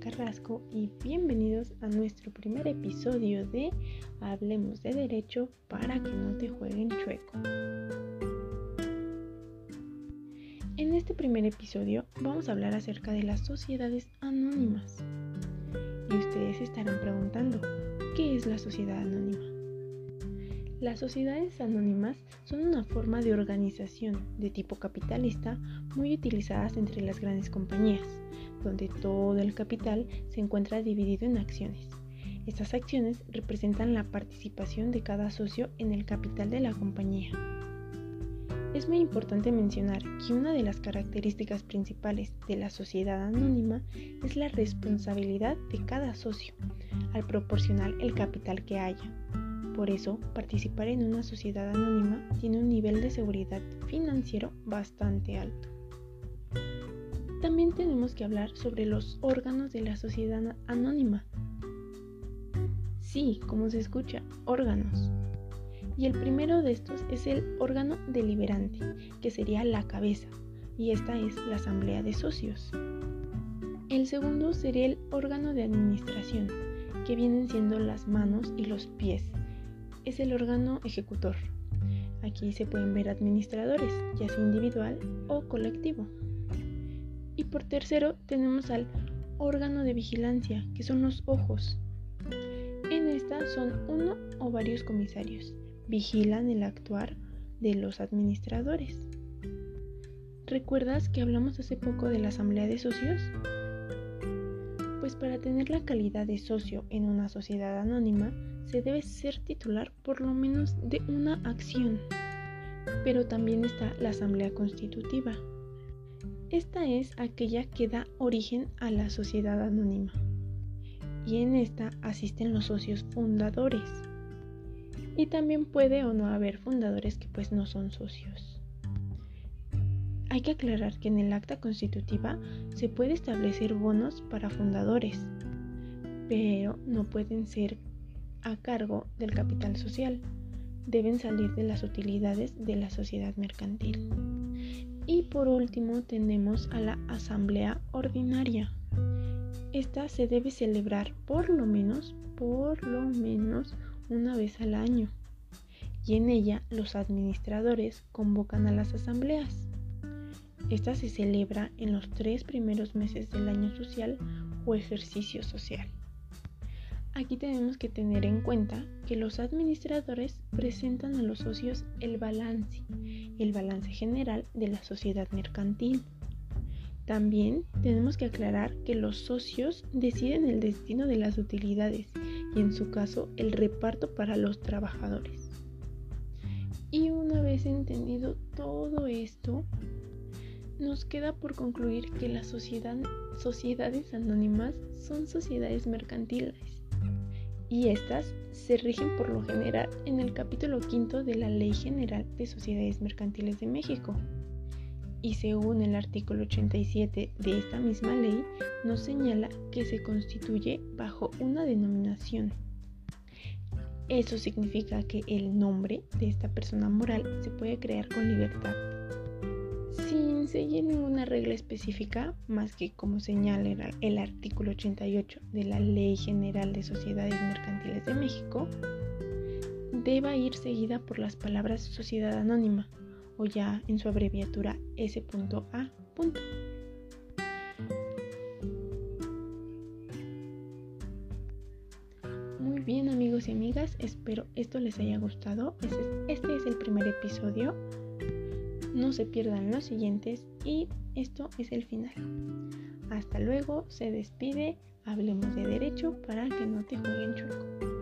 Carrasco y bienvenidos a nuestro primer episodio de Hablemos de Derecho para que no te jueguen chueco. En este primer episodio vamos a hablar acerca de las sociedades anónimas. Y ustedes estarán preguntando, ¿qué es la sociedad anónima? Las sociedades anónimas son una forma de organización de tipo capitalista muy utilizadas entre las grandes compañías, donde todo el capital se encuentra dividido en acciones. Estas acciones representan la participación de cada socio en el capital de la compañía. Es muy importante mencionar que una de las características principales de la sociedad anónima es la responsabilidad de cada socio al proporcionar el capital que haya por eso, participar en una sociedad anónima tiene un nivel de seguridad financiero bastante alto. También tenemos que hablar sobre los órganos de la sociedad anónima. Sí, como se escucha, órganos. Y el primero de estos es el órgano deliberante, que sería la cabeza, y esta es la asamblea de socios. El segundo sería el órgano de administración, que vienen siendo las manos y los pies, es el órgano ejecutor. Aquí se pueden ver administradores, ya sea individual o colectivo. Y por tercero tenemos al órgano de vigilancia, que son los ojos. En esta son uno o varios comisarios. Vigilan el actuar de los administradores. ¿Recuerdas que hablamos hace poco de la asamblea de socios? Pues para tener la calidad de socio en una sociedad anónima, se debe ser titular por lo menos de una acción. Pero también está la Asamblea Constitutiva. Esta es aquella que da origen a la sociedad anónima. Y en esta asisten los socios fundadores. Y también puede o no haber fundadores que pues no son socios. Hay que aclarar que en el acta constitutiva se puede establecer bonos para fundadores, pero no pueden ser a cargo del capital social. Deben salir de las utilidades de la sociedad mercantil. Y por último tenemos a la asamblea ordinaria. Esta se debe celebrar por lo menos, por lo menos una vez al año. Y en ella los administradores convocan a las asambleas. Esta se celebra en los tres primeros meses del año social o ejercicio social. Aquí tenemos que tener en cuenta que los administradores presentan a los socios el balance, el balance general de la sociedad mercantil. También tenemos que aclarar que los socios deciden el destino de las utilidades y en su caso el reparto para los trabajadores. Y una vez entendido todo esto, nos queda por concluir que las sociedades anónimas son sociedades mercantiles y estas se rigen por lo general en el capítulo quinto de la Ley General de Sociedades Mercantiles de México. Y según el artículo 87 de esta misma ley, nos señala que se constituye bajo una denominación. Eso significa que el nombre de esta persona moral se puede crear con libertad seguir ninguna regla específica, más que como señala el artículo 88 de la Ley General de Sociedades Mercantiles de México, deba ir seguida por las palabras sociedad anónima o ya en su abreviatura S.A. Muy bien amigos y amigas, espero esto les haya gustado. Este es el primer episodio no se pierdan los siguientes y esto es el final. Hasta luego, se despide, hablemos de derecho para que no te jueguen chueco.